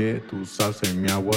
que tú salsa en mi agua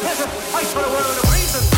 pleasure. I for a world of reason.